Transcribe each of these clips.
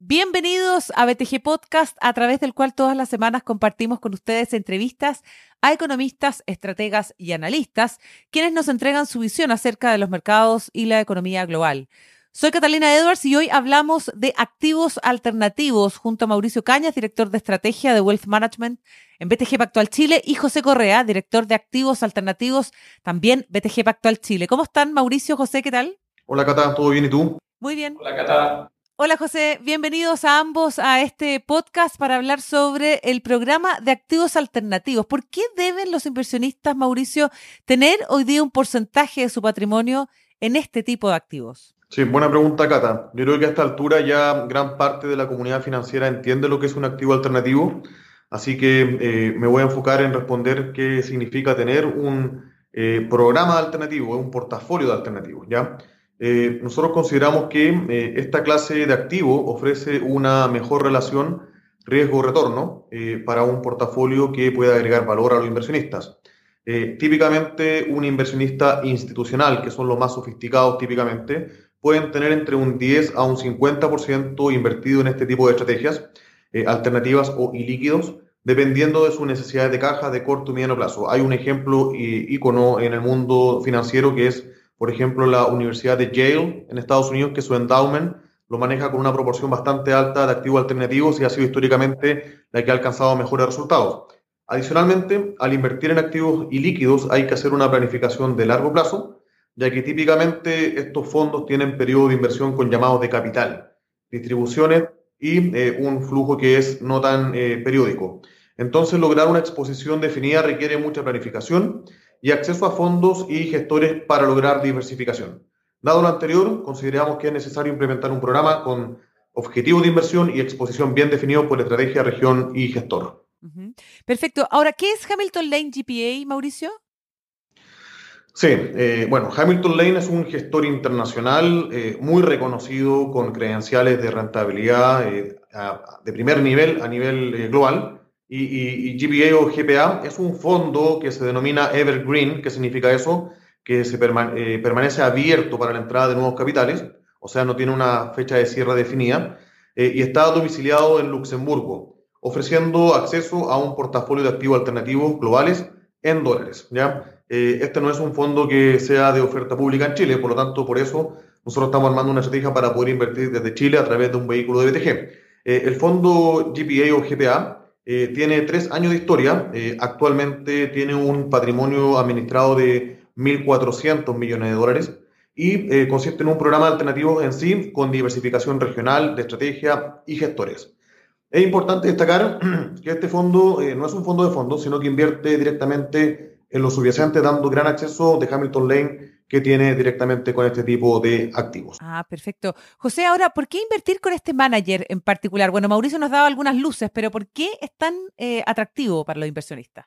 Bienvenidos a BTG Podcast, a través del cual todas las semanas compartimos con ustedes entrevistas a economistas, estrategas y analistas, quienes nos entregan su visión acerca de los mercados y la economía global. Soy Catalina Edwards y hoy hablamos de activos alternativos junto a Mauricio Cañas, director de estrategia de Wealth Management en BTG Pactual Chile, y José Correa, director de activos alternativos también BTG Pactual Chile. ¿Cómo están, Mauricio, José? ¿Qué tal? Hola, Cata, ¿todo bien y tú? Muy bien. Hola, Cata. Hola José, bienvenidos a ambos a este podcast para hablar sobre el programa de activos alternativos. ¿Por qué deben los inversionistas, Mauricio, tener hoy día un porcentaje de su patrimonio en este tipo de activos? Sí, buena pregunta, Cata. Yo creo que a esta altura ya gran parte de la comunidad financiera entiende lo que es un activo alternativo, así que eh, me voy a enfocar en responder qué significa tener un eh, programa alternativo, un portafolio de alternativos, ¿ya? Eh, nosotros consideramos que eh, esta clase de activo ofrece una mejor relación riesgo-retorno eh, para un portafolio que pueda agregar valor a los inversionistas. típicamente, un inversionista institucional, que son los más sofisticados típicamente, pueden tener entre un 10 a un 50% invertido en este tipo de estrategias alternativas o ilíquidos, dependiendo de sus necesidades de caja de corto y mediano plazo. Hay un ejemplo ícono en el mundo financiero que es por ejemplo, la Universidad de Yale en Estados Unidos, que su endowment lo maneja con una proporción bastante alta de activos alternativos y ha sido históricamente la que ha alcanzado mejores resultados. Adicionalmente, al invertir en activos ilíquidos hay que hacer una planificación de largo plazo, ya que típicamente estos fondos tienen periodo de inversión con llamados de capital, distribuciones y eh, un flujo que es no tan eh, periódico. Entonces, lograr una exposición definida requiere mucha planificación y acceso a fondos y gestores para lograr diversificación. Dado lo anterior, consideramos que es necesario implementar un programa con objetivos de inversión y exposición bien definidos por estrategia, región y gestor. Perfecto. Ahora, ¿qué es Hamilton Lane GPA, Mauricio? Sí, eh, bueno, Hamilton Lane es un gestor internacional eh, muy reconocido con credenciales de rentabilidad eh, de primer nivel a nivel global y, GPA o GPA es un fondo que se denomina Evergreen, ¿qué significa eso? Que se permanece abierto para la entrada de nuevos capitales, o sea, no tiene una fecha de cierre definida, y está domiciliado en Luxemburgo, ofreciendo acceso a un portafolio de activos alternativos globales en dólares. ¿ya? Eh, este no es un fondo que sea de oferta pública en Chile, por lo tanto, por eso nosotros estamos armando una estrategia para poder invertir desde Chile a través de un vehículo de BTG. el fondo GPA o GPA eh, tiene tres años de historia. Eh, actualmente tiene un patrimonio administrado de 1.400 millones de dólares y eh, consiste en un programa alternativo en sí con diversificación regional, de estrategia y gestores. Es importante destacar que este fondo no es un fondo de fondos, sino que invierte directamente en lo subyacente, dando gran acceso de Hamilton Lane que tiene directamente con este tipo de activos. Ah, perfecto. José, ahora, ¿por qué invertir con este manager en particular? Bueno, Mauricio nos daba algunas luces, pero ¿por qué es tan eh, atractivo para los inversionistas?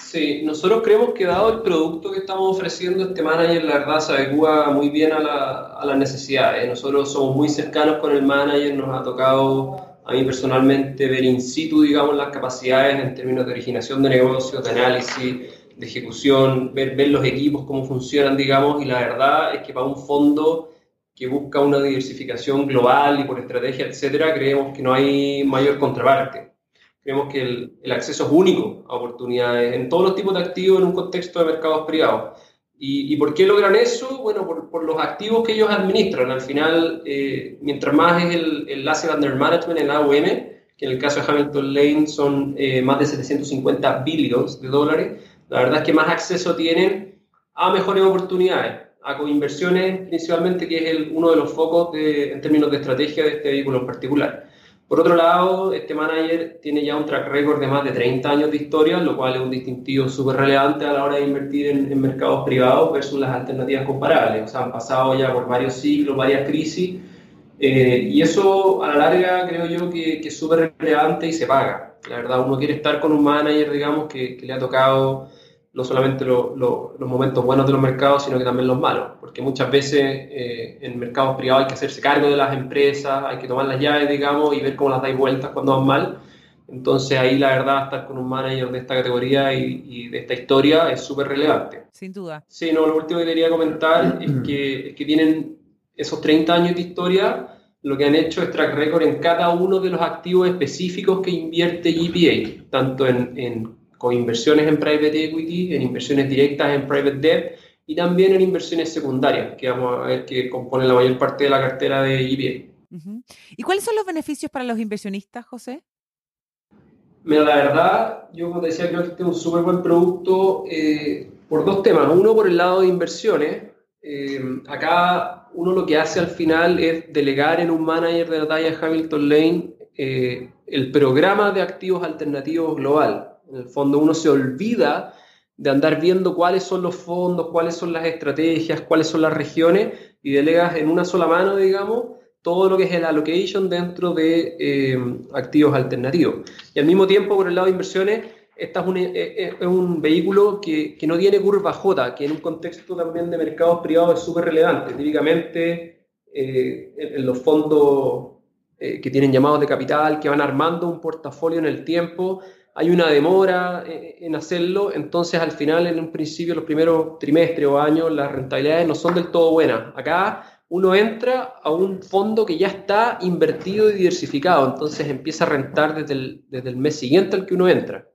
Sí, nosotros creemos que dado el producto que estamos ofreciendo, este manager la verdad se adecua muy bien a, la, las necesidades. Nosotros somos muy cercanos con el manager, nos ha tocado a mí personalmente ver in situ, digamos, las capacidades en términos de originación de negocios, de análisis, de ejecución, ver, ver los equipos, cómo funcionan, digamos, y la verdad es que para un fondo que busca una diversificación global y por estrategia, etcétera, creemos que no hay mayor contraparte. Creemos que el, el, acceso es único a oportunidades en todos los tipos de activos en un contexto de mercados privados. ¿Y, por qué logran eso? Bueno, por, los activos que ellos administran. Al final, eh, mientras más es el, el Asset Under Management, el AUM, que en el caso de Hamilton Lane son eh, más de 750 billones de dólares, la verdad es que más acceso tienen a mejores oportunidades, a coinversiones principalmente, que es el, uno de los focos de, en términos de estrategia de este vehículo en particular. Por otro lado, este manager tiene ya un track record de más de 30 años de historia, lo cual es un distintivo súper relevante a la hora de invertir en, mercados privados versus las alternativas comparables. O sea, han pasado ya por varios ciclos, varias crisis, eh, y eso a la larga creo yo que, es súper relevante y se paga. La verdad, uno quiere estar con un manager, digamos, que le ha tocado no solamente lo, lo, los momentos buenos de los mercados, sino que también los malos, porque muchas veces eh, en mercados privados hay que hacerse cargo de las empresas, hay que tomar las llaves, digamos, y ver cómo las dais vueltas cuando van mal. Entonces ahí la verdad estar con un manager de esta categoría y, de esta historia es súper relevante. Sin duda. Sí, no, lo último que quería comentar es que, es que tienen esos 30 años de historia, lo que han hecho es track record en cada uno de los activos específicos que invierte GPA, tanto en, en inversiones en private equity, en inversiones directas en private debt y también en inversiones secundarias, que vamos a ver que componen la mayor parte de la cartera de GPA. ¿Y cuáles son los beneficios para los inversionistas, José? Mira, la verdad, yo como te decía, creo que este es un súper buen producto eh, por dos temas. Uno, por el lado de inversiones. Eh, acá uno lo que hace al final es delegar en un manager de la talla Hamilton Lane eh, el programa de activos alternativos global. En el fondo uno se olvida de andar viendo cuáles son los fondos, cuáles son las estrategias, cuáles son las regiones y delegas en una sola mano, digamos, todo lo que es el allocation dentro de eh, activos alternativos. Y al mismo tiempo, por el lado de inversiones, esta es un, eh, eh, vehículo que, que, no tiene curva J, que en un contexto también de mercados privados es súper relevante. Típicamente, en, los fondos que tienen llamados de capital, que van armando un portafolio en el tiempo, hay una demora en hacerlo, entonces al final, en un principio, los primeros trimestres o años, las rentabilidades no son del todo buenas. Acá uno entra a un fondo que ya está invertido y diversificado, entonces empieza a rentar desde el, desde el mes siguiente al que uno entra.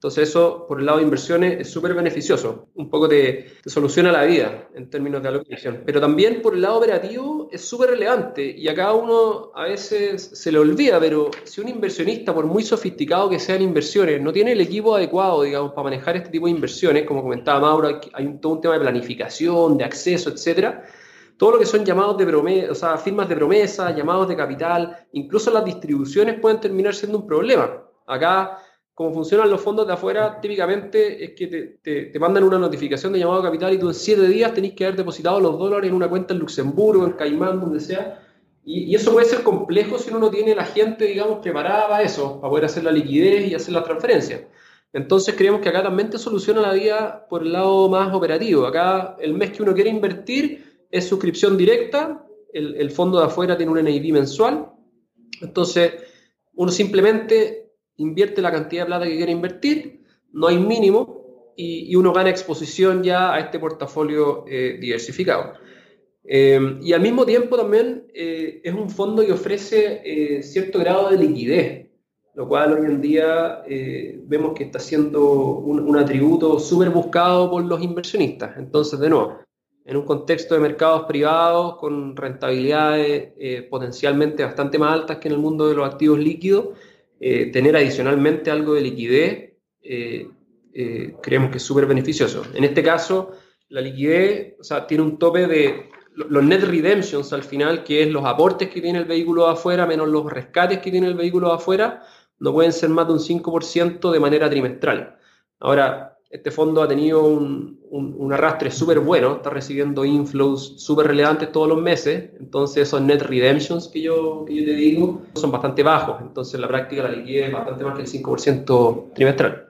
Entonces eso, por el lado de inversiones, es súper beneficioso. Un poco te, soluciona la vida en términos de alocación. Pero también por el lado operativo es súper relevante. Y acá uno a veces se le olvida, pero si un inversionista, por muy sofisticado que sean inversiones, no tiene el equipo adecuado, digamos, para manejar este tipo de inversiones, como comentaba Mauro, hay un, todo un tema de planificación, de acceso, etcétera, todo lo que son llamados de promesa, o sea, firmas de promesa, llamados de capital, incluso las distribuciones pueden terminar siendo un problema. Acá, como funcionan los fondos de afuera, típicamente es que te, te, mandan una notificación de llamado de capital y tú en siete días tenés que haber depositado los dólares en una cuenta en Luxemburgo, en Caimán, donde sea. Y, y, eso puede ser complejo si uno no tiene la gente, digamos, preparada para eso, para poder hacer la liquidez y hacer la transferencia. Entonces creemos que acá también te soluciona la vida por el lado más operativo. Acá el mes que uno quiere invertir, es suscripción directa, el, fondo de afuera tiene un NID mensual, entonces uno simplemente invierte la cantidad de plata que quiere invertir, no hay mínimo y, uno gana exposición ya a este portafolio eh, diversificado. Eh, y al mismo tiempo también eh, es un fondo que ofrece cierto grado de liquidez, lo cual hoy en día vemos que está siendo un, un atributo súper buscado por los inversionistas. Entonces, de nuevo, en un contexto de mercados privados con rentabilidades eh, potencialmente bastante más altas que en el mundo de los activos líquidos, eh, tener adicionalmente algo de liquidez eh, creemos que es súper beneficioso. En este caso, la liquidez o sea, tiene un tope de los net redemptions al final, que es los aportes que tiene el vehículo de afuera menos los rescates que tiene el vehículo de afuera, no pueden ser más de un 5% de manera trimestral. Ahora, este fondo ha tenido un, un, arrastre súper bueno, está recibiendo inflows súper relevantes todos los meses, entonces esos net redemptions que yo, que yo te digo son bastante bajos, entonces en la práctica la liquidez es bastante más que el 5% trimestral.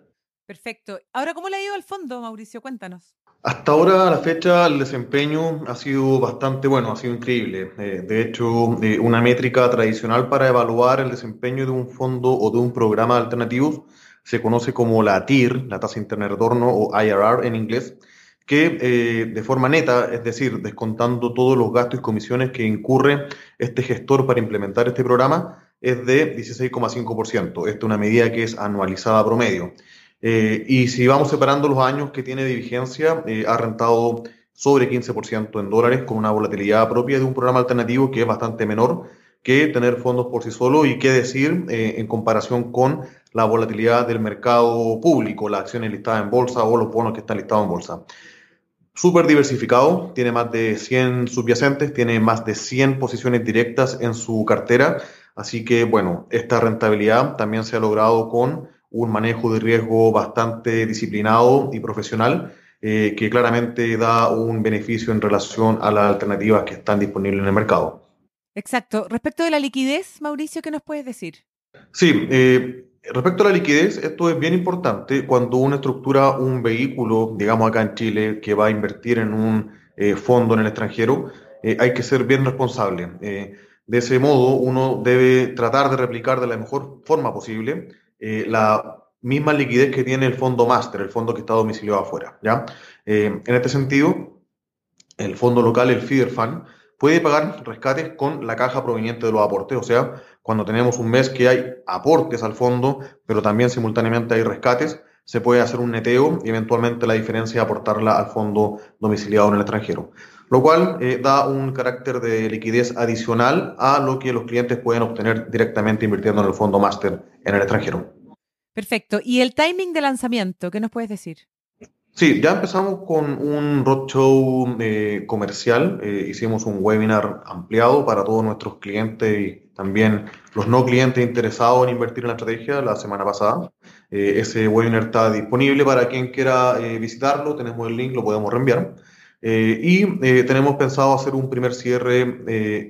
Perfecto. Ahora, ¿cómo le ha ido al fondo, Mauricio? Cuéntanos. Hasta ahora, a la fecha, el desempeño ha sido bastante bueno, ha sido increíble. Eh, de hecho, eh, una métrica tradicional para evaluar el desempeño de un fondo o de un programa de alternativos se conoce como la TIR, la tasa interna de retorno o IRR en inglés, que eh, de forma neta, es decir, descontando todos los gastos y comisiones que incurre este gestor para implementar este programa, es de 16,5%. Esta es una medida que es anualizada promedio. Eh, y si vamos separando los años que tiene de vigencia, eh, ha rentado sobre 15% en dólares con una volatilidad propia de un programa alternativo que es bastante menor que tener fondos por sí solo y qué decir en comparación con la volatilidad del mercado público, las acciones listadas en bolsa o los bonos que están listados en bolsa. Súper diversificado, tiene más de 100 subyacentes, tiene más de 100 posiciones directas en su cartera, así que bueno, esta rentabilidad también se ha logrado con un manejo de riesgo bastante disciplinado y profesional, eh, que claramente da un beneficio en relación a las alternativas que están disponibles en el mercado. Exacto. Respecto de la liquidez, Mauricio, ¿qué nos puedes decir? Sí, eh, Respecto a la liquidez, esto es bien importante cuando uno estructura un vehículo, digamos acá en Chile, que va a invertir en un eh, fondo en el extranjero, eh, hay que ser bien responsable. De ese modo, uno debe tratar de replicar de la mejor forma posible la misma liquidez que tiene el fondo máster, el fondo que está domiciliado afuera. ¿ya? en este sentido, el fondo local, el feeder fund, puede pagar rescates con la caja proveniente de los aportes, o sea, cuando tenemos un mes que hay aportes al fondo, pero también simultáneamente hay rescates, se puede hacer un neteo y eventualmente la diferencia aportarla al fondo domiciliado en el extranjero, lo cual eh, da un carácter de liquidez adicional a lo que los clientes pueden obtener directamente invirtiendo en el fondo máster en el extranjero. Perfecto. ¿Y el timing de lanzamiento? ¿Qué nos puedes decir? Sí, ya empezamos con un roadshow eh, comercial. Eh, hicimos un webinar ampliado para todos nuestros clientes y también los no clientes interesados en invertir en la estrategia la semana pasada. Eh, ese webinar está disponible para quien quiera visitarlo. Tenemos el link, lo podemos reenviar. y tenemos pensado hacer un primer cierre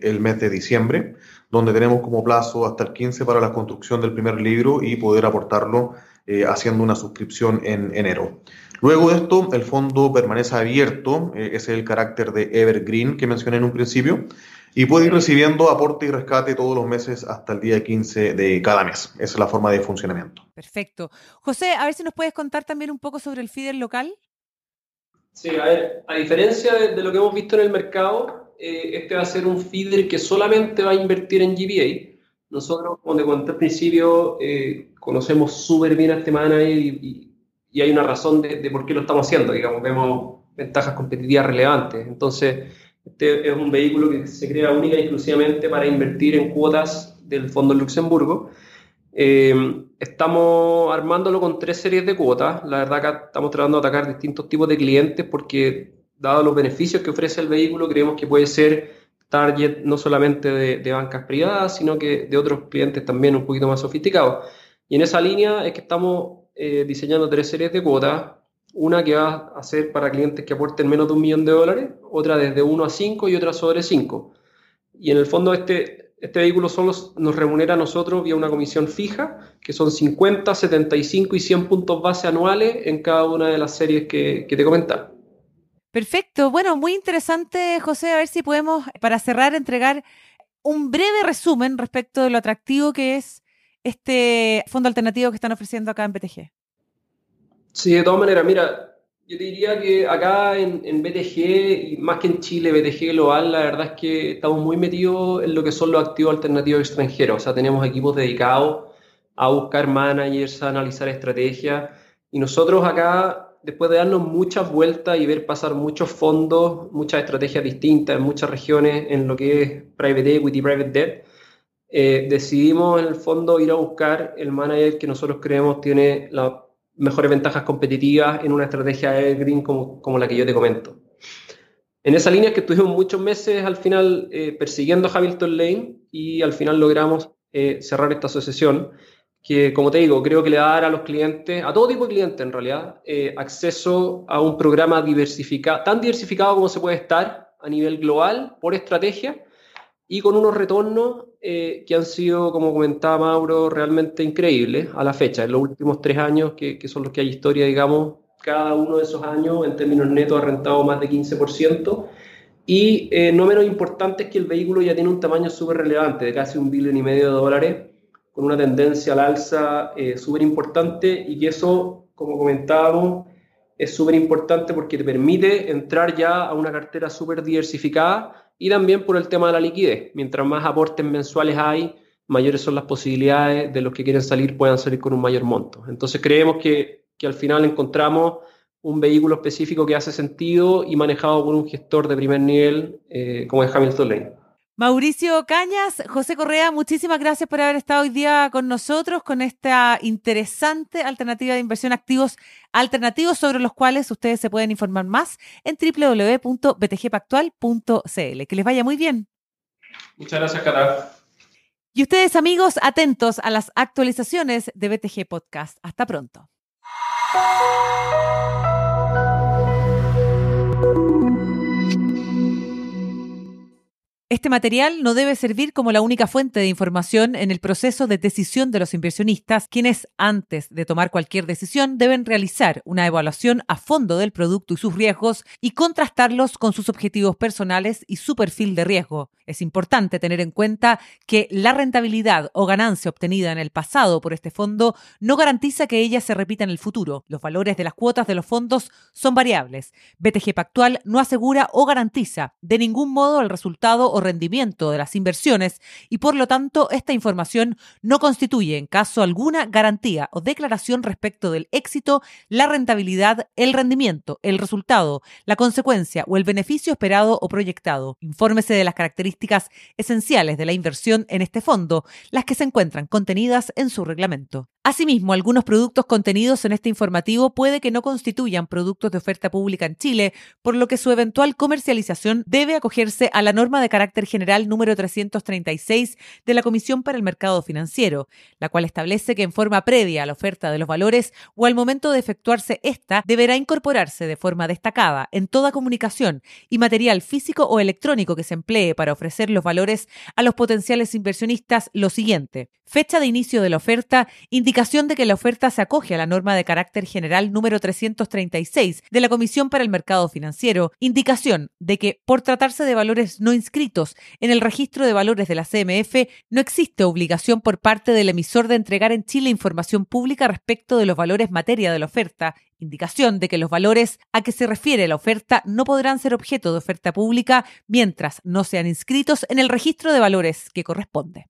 el mes de diciembre, donde tenemos como plazo hasta el 15 para la construcción del primer libro y poder aportarlo haciendo una suscripción en enero. Luego de esto, el fondo permanece abierto, eh, ese es el carácter de evergreen que mencioné en un principio, y puede ir recibiendo aporte y rescate todos los meses hasta el día 15 de cada mes. Esa es la forma de funcionamiento. Perfecto. José, a ver si nos puedes contar también un poco sobre el feeder local. Sí, a ver, a diferencia de, lo que hemos visto en el mercado, eh, este va a ser un feeder que solamente va a invertir en GBA. Nosotros, como te conté al principio, eh, conocemos súper bien a este manager y y hay una razón de, por qué lo estamos haciendo, digamos, vemos ventajas competitivas relevantes. Entonces, este es un vehículo que se crea única y exclusivamente para invertir en cuotas del Fondo Luxemburgo. Eh, estamos armándolo con tres series de cuotas. La verdad que estamos tratando de atacar distintos tipos de clientes porque, dado los beneficios que ofrece el vehículo, creemos que puede ser target no solamente de, de bancas privadas, sino que de otros clientes también un poquito más sofisticados. Y en esa línea es que estamos eh, diseñando tres series de cuotas. Una que va a ser para clientes que aporten menos de un millón de dólares, otra desde 1 a 5 y otra sobre 5. Y en el fondo este, este vehículo solo nos remunera a nosotros vía una comisión fija, que son 50, 75 y 100 puntos base anuales en cada una de las series que, que te comentaba. Perfecto. Bueno, muy interesante, José. A ver si podemos, para cerrar, entregar un breve resumen respecto de lo atractivo que es este fondo alternativo que están ofreciendo acá en BTG? Sí, de todas maneras, mira, yo diría que acá en, BTG, y más que en Chile, BTG Global, la verdad es que estamos muy metidos en lo que son los activos alternativos extranjeros. O sea, tenemos equipos dedicados a buscar managers, a analizar estrategias. Y nosotros acá, después de darnos muchas vueltas y ver pasar muchos fondos, muchas estrategias distintas en muchas regiones en lo que es private equity, private debt, eh, decidimos en el fondo ir a buscar el manager que nosotros creemos tiene las mejores ventajas competitivas en una estrategia evergreen como, como la que yo te comento. En esa línea que estuvimos muchos meses al final eh, persiguiendo a Hamilton Lane y al final logramos eh, cerrar esta asociación que, como te digo, creo que le va a dar a los clientes, a todo tipo de clientes en realidad, acceso a un programa diversificado, tan diversificado como se puede estar a nivel global por estrategia y con unos retornos eh, que han sido, como comentaba Mauro, realmente increíbles a la fecha. En los últimos tres años, que, son los que hay historia, digamos, cada uno de esos años en términos netos ha rentado más de 15%. Y eh, no menos importante es que el vehículo ya tiene un tamaño súper relevante, de casi un billón y medio de dólares, con una tendencia al alza eh, súper importante y que eso, como comentábamos, es súper importante porque te permite entrar ya a una cartera súper diversificada y también por el tema de la liquidez. Mientras más aportes mensuales hay, mayores son las posibilidades de los que quieren salir puedan salir con un mayor monto. Entonces creemos que, que al final encontramos un vehículo específico que hace sentido y manejado por un gestor de primer nivel eh, como es Hamilton Lane. Mauricio Cañas, José Correa, muchísimas gracias por haber estado hoy día con nosotros con esta interesante alternativa de inversión activos alternativos sobre los cuales ustedes se pueden informar más en www.btgpactual.cl. Que les vaya muy bien. Muchas gracias, Cata. Y ustedes, amigos, atentos a las actualizaciones de BTG Podcast. Hasta pronto. Este material no debe servir como la única fuente de información en el proceso de decisión de los inversionistas, quienes antes de tomar cualquier decisión deben realizar una evaluación a fondo del producto y sus riesgos y contrastarlos con sus objetivos personales y su perfil de riesgo. Es importante tener en cuenta que la rentabilidad o ganancia obtenida en el pasado por este fondo no garantiza que ella se repita en el futuro. Los valores de las cuotas de los fondos son variables. BTG Pactual no asegura o garantiza de ningún modo el resultado o rendimiento de las inversiones y por lo tanto esta información no constituye en caso alguna garantía o declaración respecto del éxito, la rentabilidad, el rendimiento, el resultado, la consecuencia o el beneficio esperado o proyectado. Infórmese de las características esenciales de la inversión en este fondo, las que se encuentran contenidas en su reglamento. Asimismo, algunos productos contenidos en este informativo puede que no constituyan productos de oferta pública en Chile, por lo que su eventual comercialización debe acogerse a la norma de carácter general número 336 de la Comisión para el Mercado Financiero, la cual establece que en forma previa a la oferta de los valores o al momento de efectuarse esta, deberá incorporarse de forma destacada en toda comunicación y material físico o electrónico que se emplee para ofrecer los valores a los potenciales inversionistas lo siguiente. Fecha de inicio de la oferta, indicación de que la oferta se acoge a la norma de carácter general número 336 de la Comisión para el Mercado Financiero, indicación de que, por tratarse de valores no inscritos en el registro de valores de la CMF, no existe obligación por parte del emisor de entregar en Chile información pública respecto de los valores materia de la oferta, indicación de que los valores a que se refiere la oferta no podrán ser objeto de oferta pública mientras no sean inscritos en el registro de valores que corresponde.